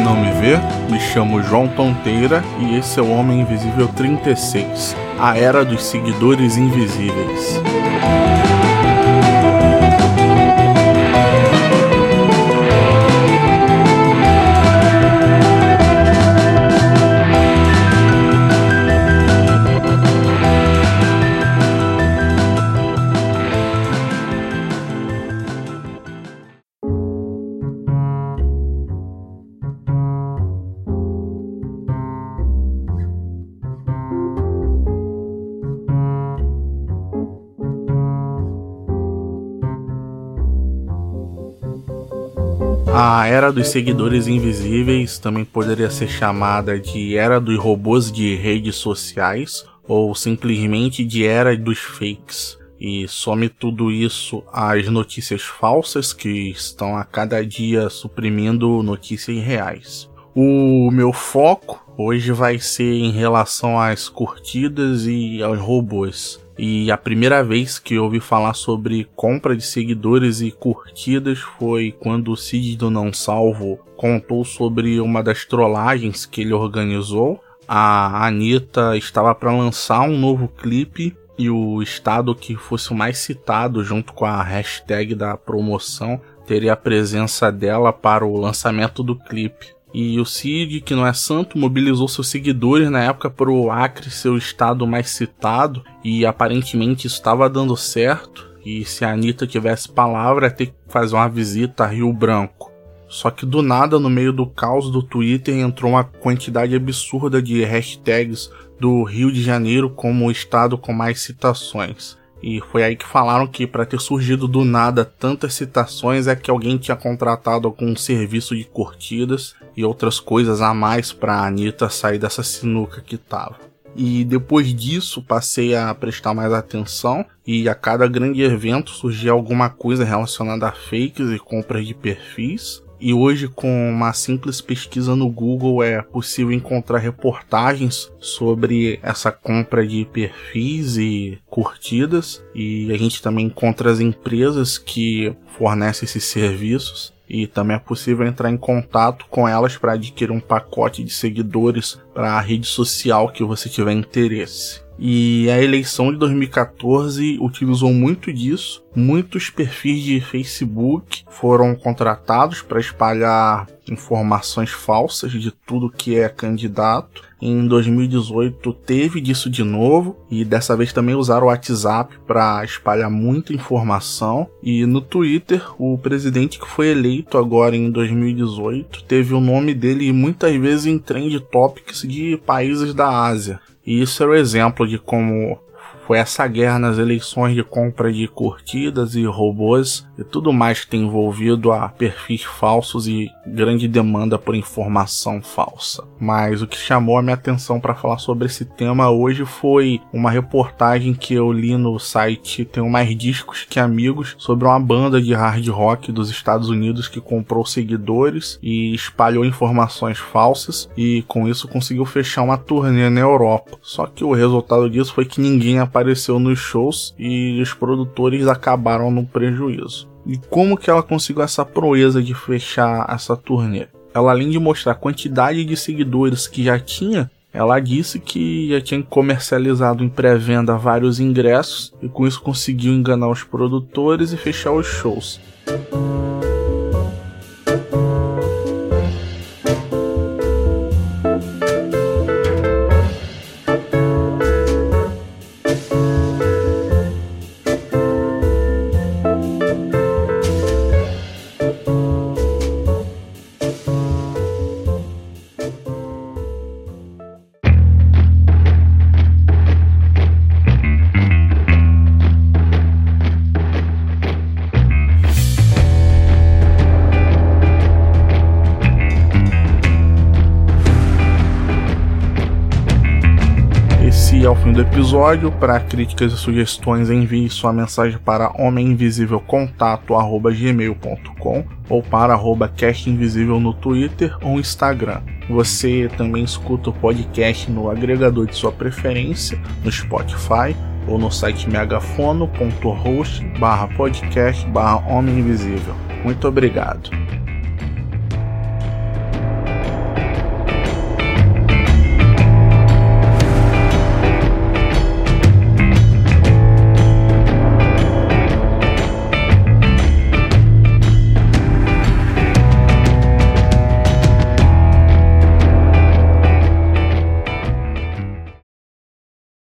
não me vê, me chamo João Tonteira e esse é o Homem Invisível 36, a era dos seguidores invisíveis. A era dos seguidores invisíveis também poderia ser chamada de era dos robôs de redes sociais ou simplesmente de era dos fakes. E some tudo isso às notícias falsas que estão a cada dia suprimindo notícias reais. O meu foco hoje vai ser em relação às curtidas e aos robôs. E a primeira vez que eu ouvi falar sobre compra de seguidores e curtidas foi quando o Cid do Não Salvo contou sobre uma das trollagens que ele organizou. A Anitta estava para lançar um novo clipe e o estado que fosse o mais citado junto com a hashtag da promoção teria a presença dela para o lançamento do clipe. E o Cid, que não é santo, mobilizou seus seguidores na época para o Acre ser o estado mais citado, e aparentemente isso estava dando certo. E se a Anitta tivesse palavra, ia ter que fazer uma visita a Rio Branco. Só que do nada, no meio do caos do Twitter, entrou uma quantidade absurda de hashtags do Rio de Janeiro como o estado com mais citações. E foi aí que falaram que para ter surgido do nada tantas citações é que alguém tinha contratado algum serviço de curtidas e outras coisas a mais para Anitta sair dessa sinuca que tava. E depois disso passei a prestar mais atenção e a cada grande evento surgia alguma coisa relacionada a fakes e compras de perfis. E hoje, com uma simples pesquisa no Google, é possível encontrar reportagens sobre essa compra de perfis e curtidas. E a gente também encontra as empresas que fornecem esses serviços. E também é possível entrar em contato com elas para adquirir um pacote de seguidores para a rede social que você tiver interesse. E a eleição de 2014 utilizou muito disso. Muitos perfis de Facebook foram contratados para espalhar informações falsas de tudo que é candidato. Em 2018 teve disso de novo e dessa vez também usaram o WhatsApp para espalhar muita informação. E no Twitter, o presidente que foi eleito agora em 2018 teve o nome dele muitas vezes em trend topics de países da Ásia. E isso é o exemplo de como foi essa guerra nas eleições de compra de curtidas e robôs e tudo mais que tem envolvido a perfis falsos e grande demanda por informação falsa. Mas o que chamou a minha atenção para falar sobre esse tema hoje foi uma reportagem que eu li no site Tenho Mais Discos Que Amigos sobre uma banda de hard rock dos Estados Unidos que comprou seguidores e espalhou informações falsas e com isso conseguiu fechar uma turnê na Europa. Só que o resultado disso foi que ninguém apareceu nos shows e os produtores acabaram no prejuízo. E como que ela conseguiu essa proeza de fechar essa turnê? Ela além de mostrar a quantidade de seguidores que já tinha, ela disse que já tinha comercializado em pré-venda vários ingressos e com isso conseguiu enganar os produtores e fechar os shows. Fim do episódio. Para críticas e sugestões, envie sua mensagem para homeminvisívelcontato@gmail.com ou para arroba Invisível no Twitter ou Instagram. Você também escuta o podcast no agregador de sua preferência, no Spotify ou no site megafono.host barra podcast barra Homem Invisível. Muito obrigado.